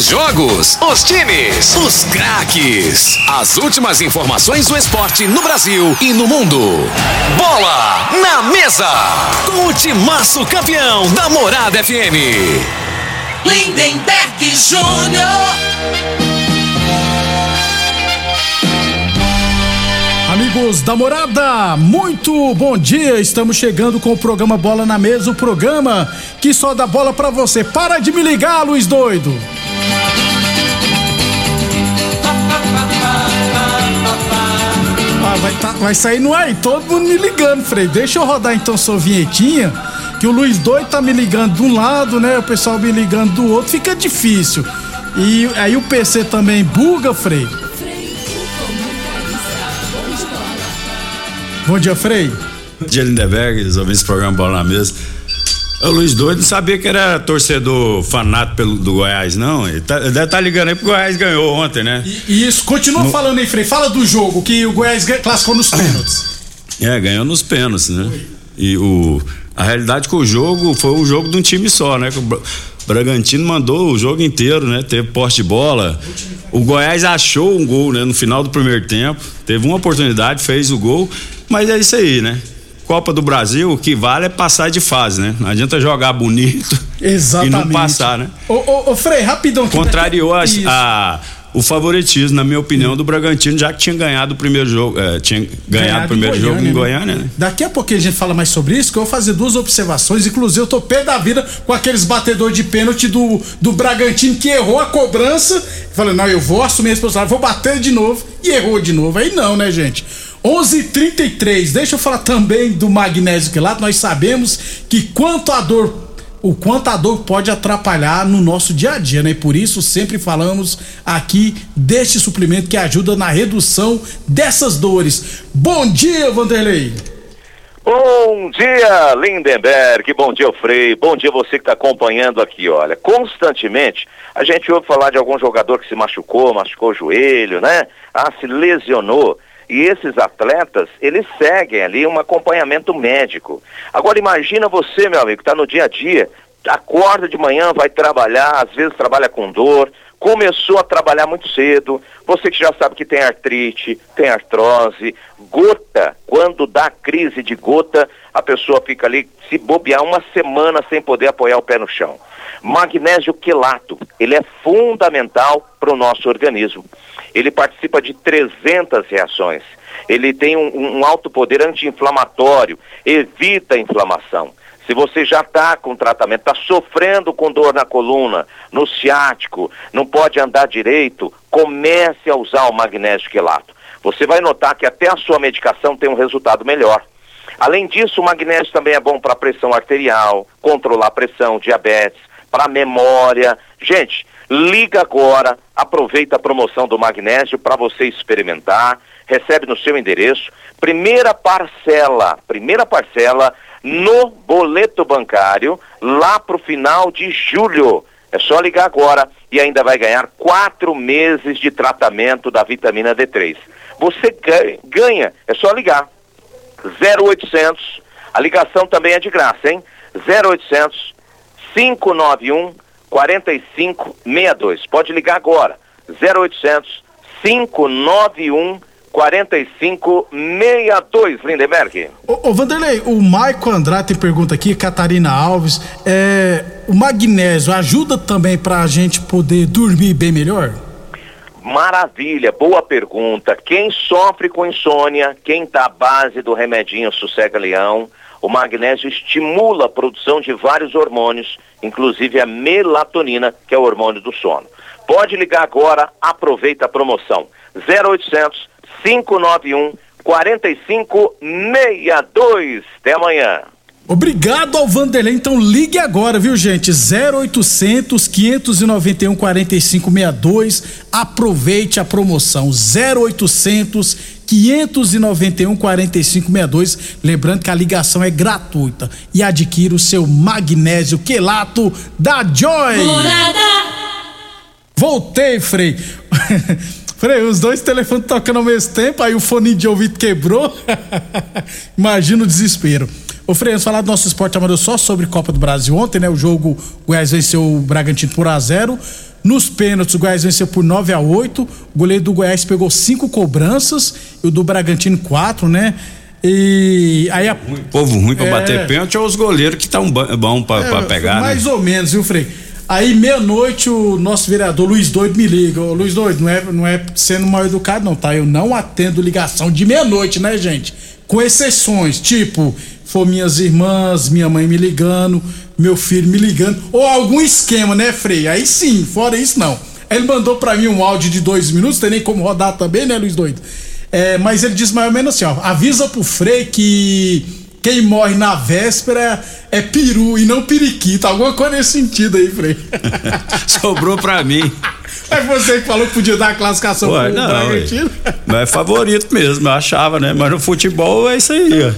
Os jogos, os times, os craques. As últimas informações do esporte no Brasil e no mundo. Bola na mesa. Com o timaço campeão da Morada FM. Lindenberg Júnior. Amigos da morada, muito bom dia. Estamos chegando com o programa Bola na Mesa o programa que só dá bola pra você. Para de me ligar, Luiz Doido. Ah, vai, tá, vai sair no ar, todo mundo me ligando, Frei. Deixa eu rodar então sua vinhetinha, que o Luiz Doido tá me ligando de um lado, né? O pessoal me ligando do outro, fica difícil. E aí o PC também buga, Frei. Bom dia, Frei. Bom dia, Lindeberg, ouvindo esse programa Bola na Mesa. O Luiz Doido não sabia que era torcedor fanático pelo, do Goiás, não. Ele, tá, ele deve estar tá ligando aí porque o Goiás ganhou ontem, né? E, isso, continua no... falando aí, Frei. Fala do jogo que o Goiás classificou nos pênaltis. É, ganhou nos pênaltis, né? E o, a realidade que o jogo foi um jogo de um time só, né? O Bragantino mandou o jogo inteiro, né? Teve poste de bola. O Goiás achou um gol, né? No final do primeiro tempo. Teve uma oportunidade, fez o gol. Mas é isso aí, né? Copa do Brasil, o que vale é passar de fase, né? Não adianta jogar bonito Exatamente. e não passar, né? Ô, ô, ô Frei, rapidão. Contrariou a, a, o favoritismo, na minha opinião, do Bragantino, já que tinha ganhado o primeiro jogo, é, tinha ganhado, ganhado o primeiro Goiânia, jogo em Goiânia, né? Daqui a pouquinho a gente fala mais sobre isso, que eu vou fazer duas observações, inclusive eu tô pé da vida com aqueles batedores de pênalti do, do Bragantino que errou a cobrança, falei, não, eu vou assumir a responsabilidade, vou bater de novo, e errou de novo, aí não, né, gente? 11:33. Deixa eu falar também do magnésio quelato. Nós sabemos que quanto a dor o quanto a dor pode atrapalhar no nosso dia a dia, né? Por isso sempre falamos aqui deste suplemento que ajuda na redução dessas dores. Bom dia, Vanderlei. Bom dia, Lindenberg. Bom dia, Frei. Bom dia você que está acompanhando aqui. Olha, constantemente a gente ouve falar de algum jogador que se machucou, machucou o joelho, né? Ah, se lesionou. E esses atletas, eles seguem ali um acompanhamento médico. Agora imagina você, meu amigo, que está no dia a dia, acorda de manhã, vai trabalhar, às vezes trabalha com dor, começou a trabalhar muito cedo, você que já sabe que tem artrite, tem artrose, gota, quando dá crise de gota, a pessoa fica ali, se bobear uma semana sem poder apoiar o pé no chão. Magnésio quelato, ele é fundamental para o nosso organismo. Ele participa de 300 reações. Ele tem um, um alto poder anti-inflamatório, evita a inflamação. Se você já está com tratamento, está sofrendo com dor na coluna, no ciático, não pode andar direito, comece a usar o magnésio quelato. Você vai notar que até a sua medicação tem um resultado melhor. Além disso, o magnésio também é bom para pressão arterial, controlar a pressão, diabetes, para memória. Gente, liga agora, aproveita a promoção do magnésio para você experimentar, recebe no seu endereço, primeira parcela, primeira parcela no boleto bancário lá para o final de julho. É só ligar agora e ainda vai ganhar quatro meses de tratamento da vitamina D3. Você ganha, é só ligar. 0800, a ligação também é de graça, hein? 0800 591 4562. Pode ligar agora. 0800 591 4562, Lindenberg. Ô, ô Vanderlei, o Maico Andrade pergunta aqui, Catarina Alves, é, o magnésio ajuda também para a gente poder dormir bem melhor? Maravilha, boa pergunta. Quem sofre com insônia, quem está à base do remedinho Sossega Leão, o magnésio estimula a produção de vários hormônios, inclusive a melatonina, que é o hormônio do sono. Pode ligar agora, aproveita a promoção. 0800 591 4562. Até amanhã. Obrigado ao Vanderlei. Então ligue agora, viu, gente? 0800 591 4562. Aproveite a promoção. 0800 591 4562. Lembrando que a ligação é gratuita. E adquira o seu magnésio quelato da Joy. Morada. Voltei, Frei. Frei, os dois telefones tocando ao mesmo tempo, aí o fone de ouvido quebrou. Imagina o desespero. Ô Freire, falar do nosso esporte amador só sobre Copa do Brasil ontem, né? O jogo, o Goiás venceu o Bragantino por 1 0 Nos pênaltis, o Goiás venceu por 9 a 8 O goleiro do Goiás pegou cinco cobranças e o do Bragantino quatro, né? E aí a. Povo ruim pra é... bater pênalti é os goleiros que estão bom pra, é, pra pegar, mais né? ou menos, viu, Frei? Aí, meia-noite, o nosso vereador Luiz Doido me liga. Ô, Luiz Doido, não é, não é sendo mal educado, não, tá? Eu não atendo ligação de meia-noite, né, gente? Com exceções, tipo, for minhas irmãs, minha mãe me ligando, meu filho me ligando, ou algum esquema, né, Frei? Aí sim, fora isso, não. Ele mandou para mim um áudio de dois minutos, tem nem como rodar também, né, Luiz Doido? É, mas ele diz mais ou menos assim, ó, avisa pro Frei que quem morre na véspera é peru e não periquito. Alguma coisa nesse sentido aí, Frei. Sobrou pra mim. É você que falou que podia dar a classificação Ué, pro não, Bragantino? Mas é favorito mesmo, eu achava, né? Mas no futebol é isso aí, ó.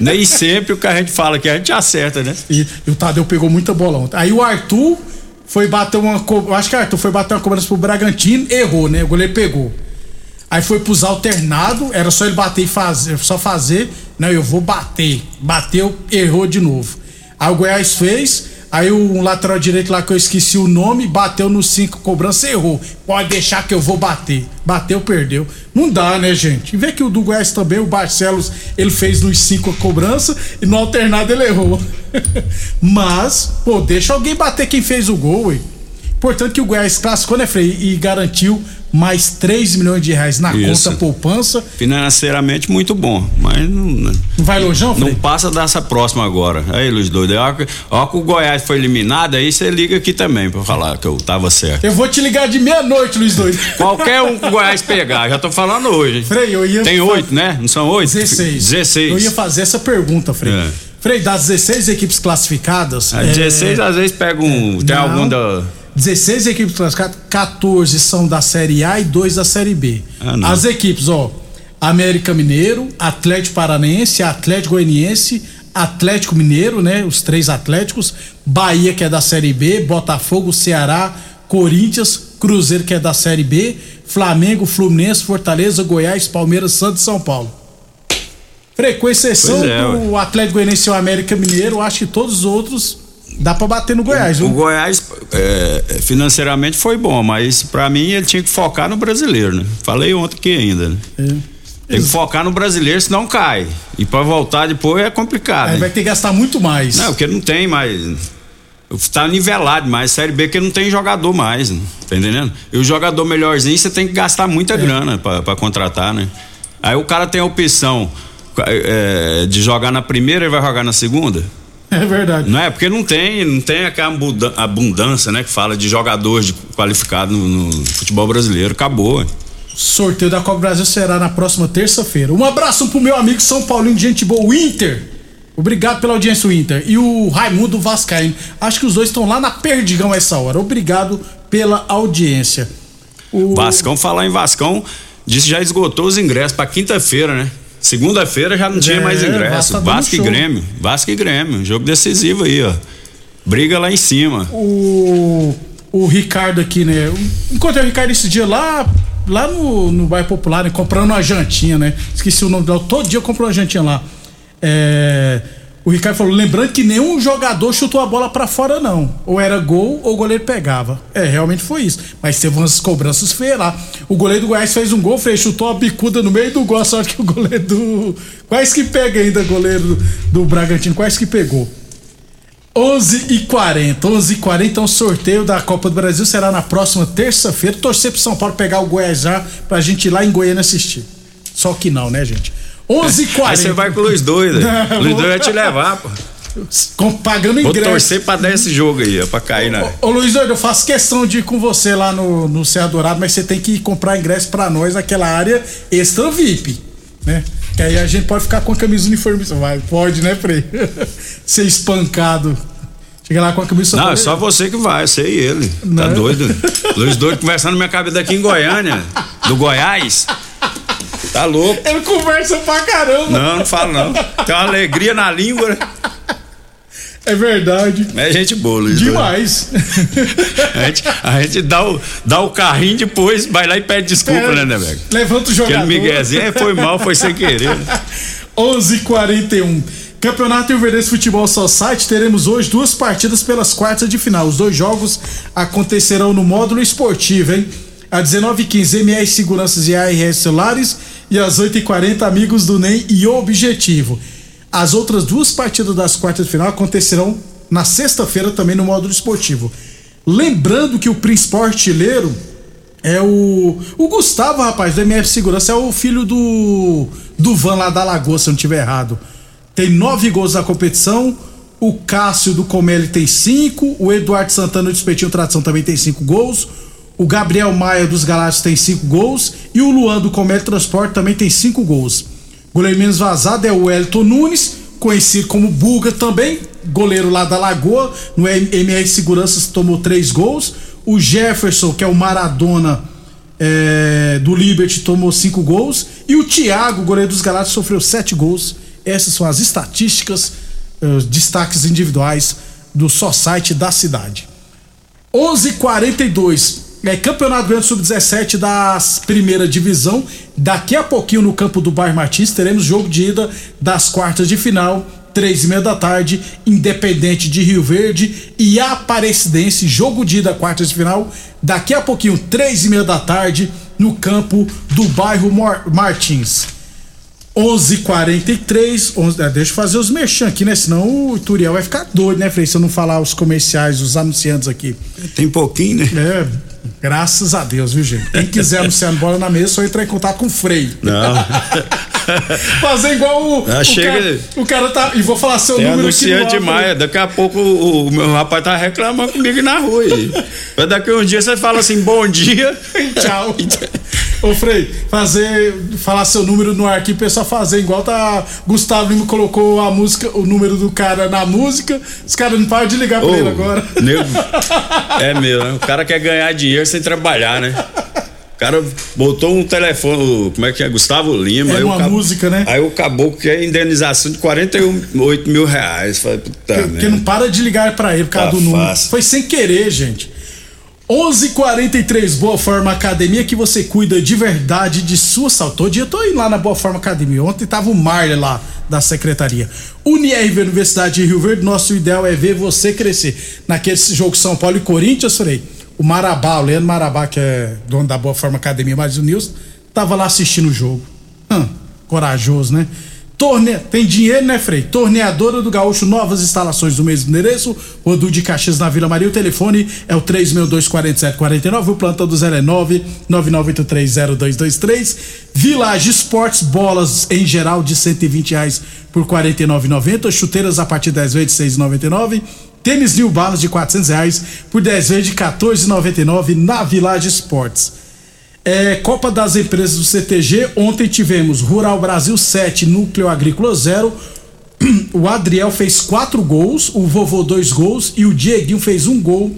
Nem sempre o que a gente fala que a gente acerta, né? E, e o Tadeu pegou muita bola ontem. Aí o Arthur foi bater uma. Acho que o Arthur foi bater uma cobrança pro Bragantino, errou, né? O goleiro pegou. Aí foi pros alternados, era só ele bater e fazer, só fazer. Não, eu vou bater. Bateu, errou de novo. Aí o Goiás fez, aí o lateral direito lá que eu esqueci o nome, bateu no 5, cobrança, errou. Pode deixar que eu vou bater. Bateu, perdeu. Não dá, né, gente? Vê que o do Goiás também, o Barcelos, ele fez nos 5 a cobrança e no alternado ele errou. Mas, pô, deixa alguém bater quem fez o gol, ué. Portanto que o Goiás classificou, né, Frei? E garantiu mais 3 milhões de reais na Isso. conta poupança. Financeiramente muito bom, mas não. Não vai longe, não? Não passa dessa próxima agora. Aí, Luiz Doido, ó, ó que o Goiás foi eliminado, aí você liga aqui também pra falar que eu tava certo. Eu vou te ligar de meia-noite, Luiz Doido. Qualquer um que o Goiás pegar, já tô falando hoje. Frei, eu ia. Tem oito, né? Não são oito? 16. 16. Eu ia fazer essa pergunta, Frei. É. Frei, das 16 equipes classificadas. As 16 é... às vezes pega um. Tem não. algum da 16 equipes classificadas, 14 são da Série A e 2 da Série B. Ah, As equipes, ó, América Mineiro, Atlético Paranense, Atlético Goianiense, Atlético Mineiro, né? Os três Atléticos, Bahia, que é da Série B, Botafogo, Ceará, Corinthians, Cruzeiro, que é da Série B, Flamengo, Fluminense, Fortaleza, Goiás, Palmeiras, Santos e São Paulo. Com exceção é, do Atlético Goianiense e o América Mineiro, acho que todos os outros dá para bater no Goiás, o, o Goiás é, financeiramente foi bom, mas para mim ele tinha que focar no brasileiro, né? Falei ontem que ainda, né? É. Tem que focar no brasileiro, senão cai. E para voltar depois é complicado. Aí vai ter que gastar muito mais. Não, porque não tem mais. Tá nivelado mais. Série B que não tem jogador mais, né? tá entendendo? E o jogador melhorzinho você tem que gastar muita é. grana para contratar, né? Aí o cara tem a opção é, de jogar na primeira e vai jogar na segunda. É verdade. Não é? Porque não tem, não tem aquela abundância, né? Que fala de jogadores qualificados no, no futebol brasileiro. Acabou. Sorteio da Copa Brasil será na próxima terça-feira. Um abraço pro meu amigo São Paulino de gente boa, Inter. Obrigado pela audiência, o Inter. E o Raimundo Vascaíno. Acho que os dois estão lá na Perdigão essa hora. Obrigado pela audiência. O... Vascão, falar em Vascão, disse que já esgotou os ingressos para quinta-feira, né? Segunda-feira já não tinha é, mais ingresso. Tá Vasco e Grêmio. Vasco e Grêmio. Jogo decisivo aí, ó. Briga lá em cima. O, o Ricardo aqui, né? Encontrei o Ricardo esse dia lá, lá no, no bairro Popular, né? comprando uma jantinha, né? Esqueci o nome dela. Todo dia eu compro uma jantinha lá. É o Ricardo falou, lembrando que nenhum jogador chutou a bola para fora, não. Ou era gol ou o goleiro pegava. É, realmente foi isso. Mas teve umas cobranças feias lá. O goleiro do Goiás fez um gol, fez, chutou a bicuda no meio do gol. Sorte que o goleiro do. Quais que pega ainda, goleiro do, do Bragantino? Quais que pegou? 11 e 40 11 e 40 então o sorteio da Copa do Brasil será na próxima terça-feira. Torcer pro São Paulo pegar o Goiás já pra gente ir lá em Goiânia assistir. Só que não, né, gente? 11 h 40 Aí você vai com o Luiz Doido. Luiz Doido vai te levar, pô. Pagando ingresso. Vou torcer pra dar esse jogo aí, pra cair na. Ô, ô Luiz Doido, eu faço questão de ir com você lá no, no Serra Dourado, mas você tem que comprar ingresso pra nós naquela área extra VIP, né? Que aí a gente pode ficar com a camisa uniformizada. Vai, pode, né, Frei? Ser espancado. Chega lá com a camisa Não, é só você que vai, você e ele. Não. Tá doido? Luiz Doido conversando na minha cabeça daqui em Goiânia, do Goiás. Tá louco. Ele conversa pra caramba. Não, não falo não. Tem uma alegria na língua. Né? É verdade. É gente boa, Luiz. Demais. a, gente, a gente dá o, dá o carrinho depois, vai lá e pede desculpa, é, né, né, Levanta o jogador. Aquele Miguelzinho, é, foi mal, foi sem querer. Né? 11:41 Campeonato Rio Verdense Futebol Society, teremos hoje duas partidas pelas quartas de final. Os dois jogos acontecerão no módulo esportivo, hein? Às 19h15, MR Seguranças e ARS Celulares. E às 8h40, Amigos do NEM e Objetivo. As outras duas partidas das quartas de final acontecerão na sexta-feira também no módulo esportivo. Lembrando que o principal artilheiro é o. O Gustavo, rapaz, do MF Segurança, é o filho do. Do Van lá da Lagoa, se eu não estiver errado. Tem nove gols na competição. O Cássio do Comelli tem cinco. O Eduardo Santana do Espetinho Tradição também tem cinco gols. O Gabriel Maia dos Galácticos tem cinco gols. E o Luan do Comelli Transporte também tem cinco gols. Goleiro menos vazado é o Elton Nunes, conhecido como Buga também, goleiro lá da Lagoa. No MR Seguranças tomou três gols. O Jefferson, que é o Maradona é, do Liberty, tomou cinco gols. E o Thiago, goleiro dos Galácticos, sofreu sete gols. Essas são as estatísticas, os destaques individuais do só site da cidade. 11:42 é Campeonato Grande Sub-17 da primeira divisão. Daqui a pouquinho no campo do Bairro Martins teremos jogo de ida das quartas de final três e meia da tarde, Independente de Rio Verde e Aparecidense, jogo de ida, quartas de final, daqui a pouquinho, três e meia da tarde, no campo do bairro Martins. 11:43 11, é, deixa eu fazer os merchan aqui, né? Senão o Turiel vai ficar doido, né, Frei? Se eu não falar os comerciais, os anunciantes aqui. Tem pouquinho, né? É, graças a Deus, viu, gente? Quem quiser anunciar bola na mesa, só entrar em contato com o Frei. Não. Fazer igual o. Ah, o, chega- cara, o cara tá. E vou falar seu Tem número aqui no anunciante ar, demais. Daqui a pouco o, o meu rapaz tá reclamando comigo na rua. Mas daqui a um dia você fala assim, bom dia. Tchau. Ô Frei, fazer. Falar seu número no ar aqui, pessoal fazer igual tá. Gustavo Lima colocou a música, o número do cara na música. Os caras não param de ligar pra ele agora. nego, é mesmo, né? o cara quer ganhar dinheiro sem trabalhar, né? O cara botou um telefone, como é que é? Gustavo Lima. É aí o uma cab- música, né? Aí o caboclo quer indenização de 48 mil reais. Falei, puta Porque merda. não para de ligar pra ele por causa Tá do número. fácil. Foi sem querer, gente. 11:43 Boa Forma Academia que você cuida de verdade de sua saúde. Todo dia eu tô indo lá na Boa Forma Academia. Ontem tava o Marley lá da secretaria. UniRV Universidade de Rio Verde, nosso ideal é ver você crescer. Naquele jogo São Paulo e Corinthians, falei, o Marabá, o Leandro Marabá, que é dono da Boa Forma Academia, mais o Nilson, tava lá assistindo o jogo. Hum, corajoso, né? Torne... Tem dinheiro, né, Frei? Torneadora do Gaúcho, novas instalações do mesmo endereço. Rodu de Caxias na Vila Maria. O telefone é o 3624749. O plantão do 0 é 999830223. Village Esportes, bolas em geral de 120 reais por R$ 49,90. Chuteiras a partir 10 vezes de 6,99. Tênis New Balance de 400 reais por 10 vezes de 14,99 na Village Esportes. É, Copa das Empresas do CTG. Ontem tivemos Rural Brasil 7, Núcleo Agrícola 0. O Adriel fez quatro gols, o Vovô dois gols e o Dieguinho fez um gol.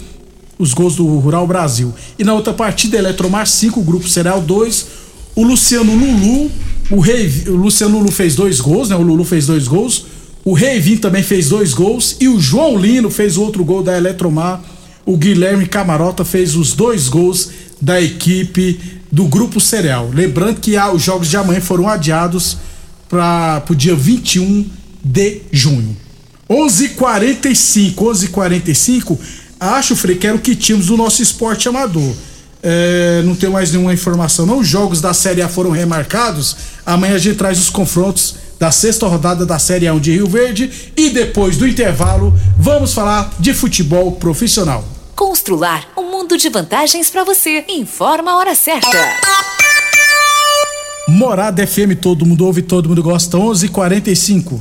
Os gols do Rural Brasil. E na outra partida, Eletromar 5, Grupo Cereal 2. O Luciano Lulu, o, Rei, o Luciano Lulu fez dois gols, né? O Lulu fez dois gols. O Reivin também fez dois gols. E o João Lino fez outro gol da Eletromar. O Guilherme Camarota fez os dois gols da equipe do Grupo Cereal. Lembrando que ah, os jogos de amanhã foram adiados para o dia 21 de junho. 11:45, 11:45. Acho, Frei, que era o que tínhamos do nosso esporte amador. É, não tenho mais nenhuma informação, não. Os jogos da Série A foram remarcados. Amanhã a gente traz os confrontos da sexta rodada da Série A1 de Rio Verde. E depois do intervalo, vamos falar de futebol profissional. Constrular um mundo de vantagens para você. Informa a hora certa. Morada FM, todo mundo ouve, todo mundo gosta. 11:45.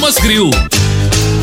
Grill.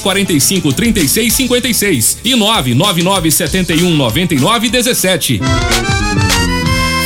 45 36 56 e 999 71 99 17.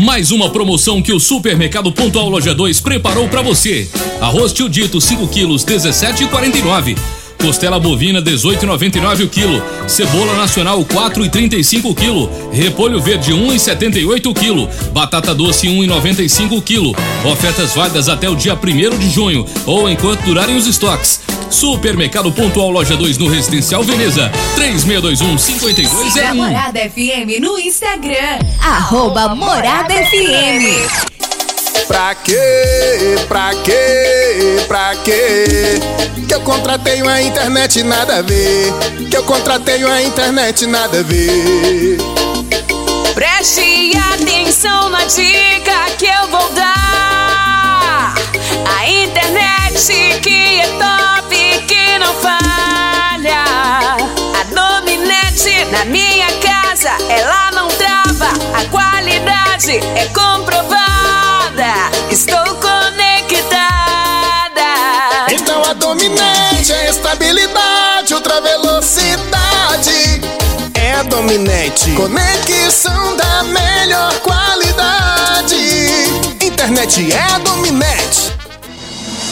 Mais uma promoção que o Supermercado Pontual Loja 2 preparou pra você. Arroz tio dito 5 quilos 17,49. Costela bovina 18,99 o quilo. Cebola nacional 4,35 o quilo. Repolho verde 1,78 o quilo. Batata doce 1,95 o quilo. Ofertas válidas até o dia 1 de junho ou enquanto durarem os estoques. Supermercado Pontual Loja 2 no Residencial Veneza. 3621 5201. Siga a Morada FM no Instagram. Arroba Morada FM. Pra quê? Pra quê? Pra quê? Que eu contratei uma internet nada a ver. Que eu contratei uma internet nada a ver. Preste atenção na dica que eu vou dar. A internet que é top, que não falha. A Dominete na minha casa, ela não trava. A qualidade é comprovada. Estou conectada. Então a dominante é estabilidade, ultra velocidade. É a dominante. Conexão da melhor qualidade. Internet é a dominante.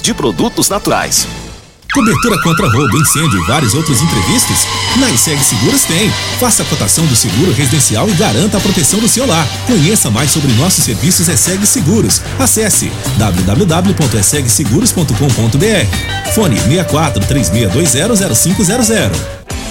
de produtos naturais. Cobertura contra roubo, incêndio e vários outros imprevistos? Na ESEG Seguros tem. Faça a cotação do seguro residencial e garanta a proteção do seu lar. Conheça mais sobre nossos serviços ESEG Seguros. Acesse www.esegseguros.com.br. Fone 64 3620 0500.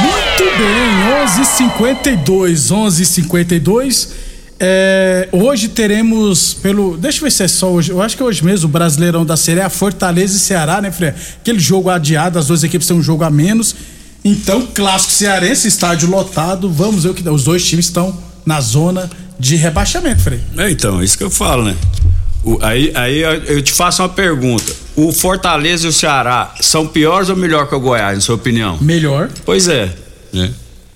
Muito bem, 11:52, 11:52. É, hoje teremos pelo, deixa eu ver se é só hoje. Eu acho que é hoje mesmo o Brasileirão da Série A, Fortaleza e Ceará, né, Fred? Aquele jogo adiado, as duas equipes têm um jogo a menos. Então, clássico cearense, estádio lotado. Vamos ver o que dá. Os dois times estão na zona de rebaixamento, Frei. É, então, isso que eu falo, né? O, aí, aí eu te faço uma pergunta. O Fortaleza e o Ceará são piores ou melhor que o Goiás, na sua opinião? Melhor. Pois é. Né?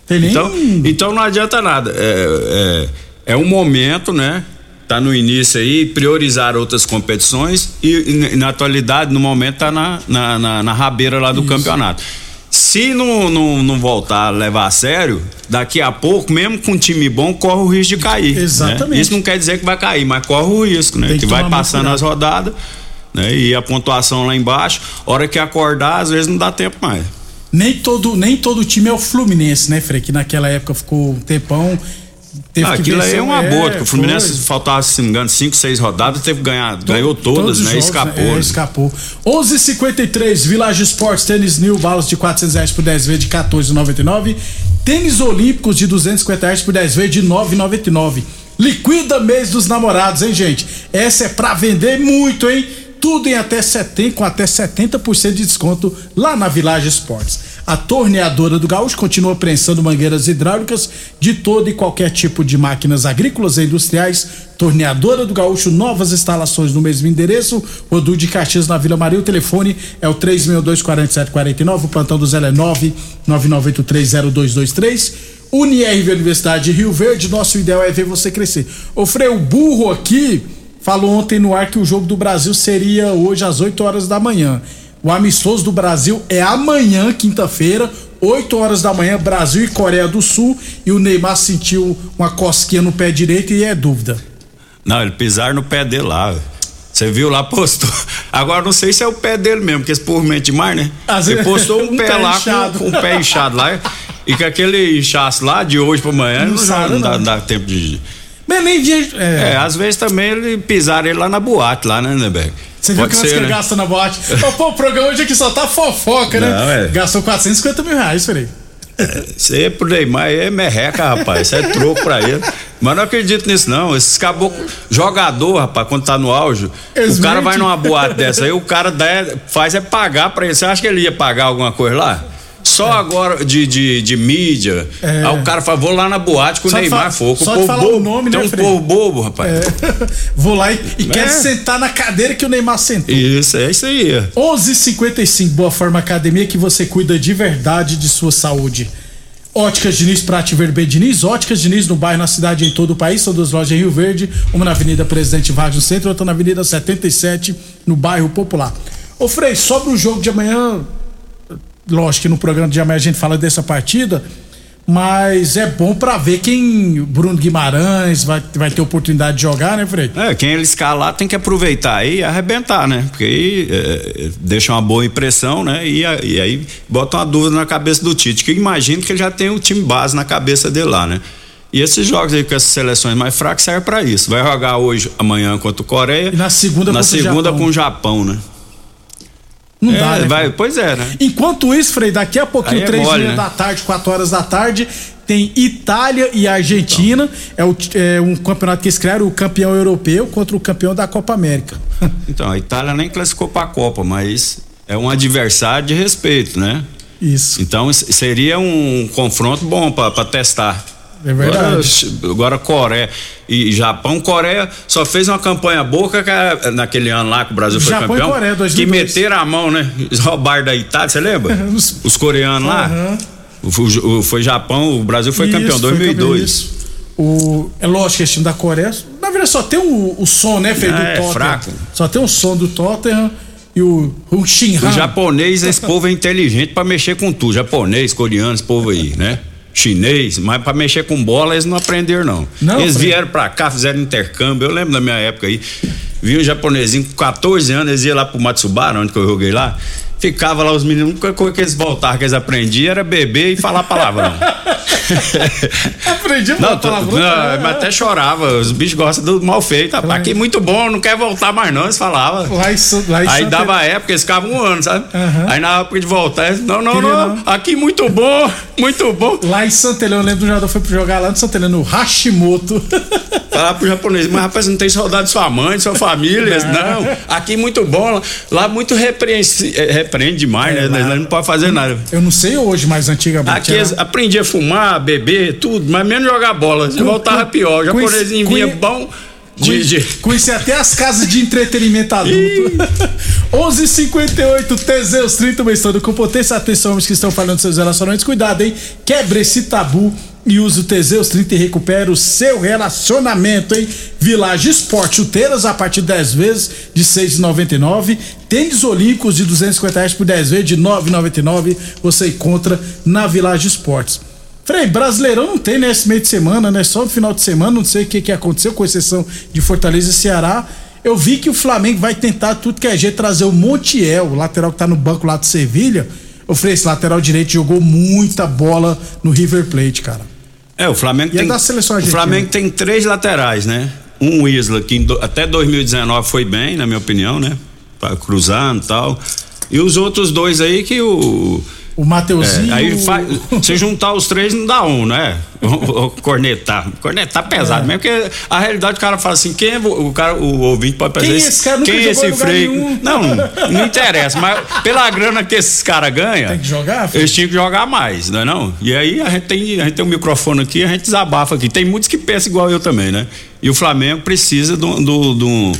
Tem nem... então, então não adianta nada. É, é, é um momento, né? Tá no início aí, priorizar outras competições e, e na atualidade, no momento, tá na, na, na, na rabeira lá do Isso. campeonato. Se não, não, não voltar a levar a sério, daqui a pouco, mesmo com um time bom, corre o risco de cair. Exatamente. Né? Isso não quer dizer que vai cair, mas corre o risco, né? Tem que, que vai passando as rodadas, né? E a pontuação lá embaixo, hora que acordar, às vezes não dá tempo mais. Nem todo, nem todo time é o Fluminense, né, Frei? Que naquela época ficou um tempão. Teve Ah, aquilo aí é uma boa, porque o Fluminense foi. faltava, se não me engano, cinco, seis rodadas, teve que ganhar, ganhou todas, né? jogos, Escapou. É, né? escapou. 11:53 Village Sports Tênis New balas de 400 reais por 10 vezes de 14,99. Tênis Olímpicos de 250 reais por 10 vezes de 9,99. Liquida mês dos namorados, hein, gente? Essa é pra vender muito, hein? Tudo em até 70, com até 70% de desconto lá na Village Sports. A torneadora do Gaúcho continua prensando mangueiras hidráulicas de todo e qualquer tipo de máquinas agrícolas e industriais. Torneadora do Gaúcho, novas instalações no mesmo endereço. Rodu de Caxias na Vila Maria. O telefone é o 362-4749. O plantão do Zé é 999830223. Unirv Universidade de Rio Verde. Nosso ideal é ver você crescer. Ô Frei, o burro aqui falou ontem no ar que o jogo do Brasil seria hoje às 8 horas da manhã. O amistoso do Brasil é amanhã, quinta-feira, 8 horas da manhã, Brasil e Coreia do Sul. E o Neymar sentiu uma cosquinha no pé direito e é dúvida. Não, ele pisar no pé dele lá. Você viu lá, postou. Agora não sei se é o pé dele mesmo, porque esse povo mente demais, né? Às Ele postou um, um pé, pé lá inchado. com, com o pé inchado lá. E com aquele inchaço lá de hoje pra amanhã, Não não, sabe, não, dá, não dá tempo de. Mas nem via. É, às vezes também ele pisaram ele lá na boate, lá, né, Neberg? Você viu que nós que ele gasta na boate? Ô, pô, o programa hoje aqui só tá fofoca, né? Não, é. Gastou 450 mil reais, peraí. Isso aí é pro Neymar, aí é merreca, rapaz. Isso é troco pra ele. Mas não acredito nisso, não. Esses caboclos. Jogador, rapaz, quando tá no auge, Eles o cara vai numa boate dessa aí, o cara dá, faz é pagar pra ele. Você acha que ele ia pagar alguma coisa lá? Só agora de, de, de mídia. É. Aí o cara fala, vou lá na boate com o Só de Neymar fogo. só de falar o nome, Tem né, um povo bobo, rapaz. Vou lá e, e quero É. sentar na cadeira que o Neymar sentou. Isso, é isso aí. 11:55 Boa Forma Academia que você cuida de verdade de sua saúde. Óticas Diniz, Prate Verde Bem Diniz, Óticas Diniz no bairro, na cidade e em todo o país, são duas lojas em Rio Verde, uma na Avenida Presidente Vargas no centro, outra na Avenida 77 no bairro Popular. Ô Frei, sobre o jogo de amanhã, lógico que no programa de amanhã a gente fala dessa partida, Mas é bom pra ver quem. Bruno Guimarães vai, vai ter oportunidade de jogar, né, Fred? É, quem ele escalar tem que aproveitar aí e arrebentar, né? Porque aí é, deixa uma boa impressão, né? E, e aí bota uma dúvida na cabeça do Tite, que eu imagino que ele já tem o time base na cabeça dele lá, né? E esses jogos aí com essas seleções mais fracas servem pra isso. Vai jogar hoje, amanhã contra o Coreia. E na segunda na contra o segunda Japão. com o Japão, né? Não É, dá, né? vai, pois é, né? Enquanto isso, Frei, daqui a pouquinho, é três meia né? da tarde, quatro horas da tarde, tem Itália e Argentina. É, o, é um campeonato que eles criaram, o campeão europeu contra o campeão da Copa América. Então, a Itália nem classificou pra Copa, mas é um adversário de respeito, né? Isso. Então seria um confronto bom pra testar. É verdade. Agora, Agora, Coreia e Japão, Coreia só fez uma campanha boa que a- naquele ano lá que o Brasil foi Japão e campeão. Coreia, que 2002. meteram a mão, né? Eles roubaram da Itália, você lembra? Os coreanos lá. O- o- Foi Japão, o Brasil foi Isso, campeão em foi 2002. campeão. O, é lógico que esse time da Coreia, na verdade, só tem o, o som, né, Frei, do É, Tottenham. fraco. Só tem o som do Tottenham e o, o Shinhan. O japonês, esse povo é inteligente pra mexer com tudo. Japonês, coreano, esse povo aí, né? Chinês, mas pra mexer com bola eles não aprenderam, não. Não, eles vieram pra cá, fizeram intercâmbio. Eu lembro da minha época aí. Vi um japonesinho com 14 anos, eles iam lá pro Matsubara, onde que eu joguei lá. Ficava lá os meninos, a única coisa que eles voltavam, que eles aprendiam era beber e falar palavrão. Aprendi a Não, falar tô- palavrão. não, mas até chorava. Os bichos gostam do mal feito. Rapaz, aqui muito bom, não quer voltar mais não, eles falavam. Lá em, lá em Aí dava época, eles ficavam um ano, sabe? Aí na época de voltar, eles, não, não, não, não. aqui muito bom, muito bom. Lá em Santa Helena, eu lembro do jogador foi jogar lá no Santa Helena, no Hashimoto. Falar pro japonês, mas rapaz, não tem saudade de sua mãe, de sua família? Eles, não, aqui muito bom, lá muito repreende, é, repreende demais, né? Eles não pode fazer nada. Eu não sei hoje, mas antigamente. Aqui era- eles aprendiam a fumar, beber, tudo, mas menos jogar bola. Se Com- voltava com- pior. Japonesinho esse- vinha com- bom de. de... Conheci até as casas de entretenimento adulto. 11:58 Teseus 30, uma história com potência. Atenção, homens que estão falando dos seus relacionamentos. Cuidado, hein? Quebre esse tabu e use o Teseus 30 e recupera o seu relacionamento, hein? Village Esporte, chuteiras a partir de 10 vezes de 6,99. Tênis Olímpicos de 250 reais por 10 vezes de 9,99. Você encontra na Village Esportes. Frei, Brasileirão não tem nesse meio de semana, né? Só no final de semana, não sei o que, que aconteceu, com exceção de Fortaleza e Ceará. Eu vi que o Flamengo vai tentar tudo que é jeito trazer o Montiel, o lateral que tá no banco lá de Sevilha. Eu falei, esse lateral direito jogou muita bola no River Plate, cara. É, o Flamengo E é tem. da seleção o. Flamengo tem três laterais, né? Um Isla, que do- até 2019 foi bem, na minha opinião, né? Cruzando e tal. E os outros dois aí que o. O Mateuzinho. É, aí faz, se juntar os três não dá um, né? O, o cornetar. Cornetar pesado É. mesmo, porque a realidade o cara fala assim: quem é o cara, o ouvinte pode pensar Quem é isso, esse cara? Quem é jogou em esse freio? Não, não interessa, mas pela grana que esses caras ganham. Tem que jogar, filho? Eles tinham que jogar mais, não é não? E aí a gente tem, a gente tem um microfone aqui, a gente desabafa aqui. Tem muitos que pensam igual eu também, né? E o Flamengo precisa de um- do- do-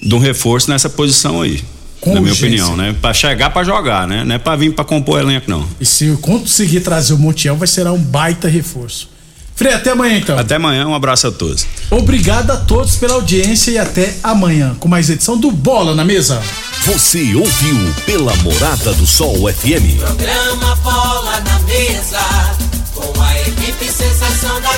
de um reforço nessa posição aí. Com na minha urgência. opinião, né? Pra chegar pra jogar, né? Não é pra vir pra compor elenco, não. E se eu conseguir trazer o Montiel, vai ser um baita reforço. Frei, até amanhã então. Até amanhã, um abraço a todos. Obrigado a todos pela audiência e até amanhã com mais edição do Bola na Mesa. Você ouviu pela Morada do Sol FM. Programa Bola na Mesa, com a equipe sensação da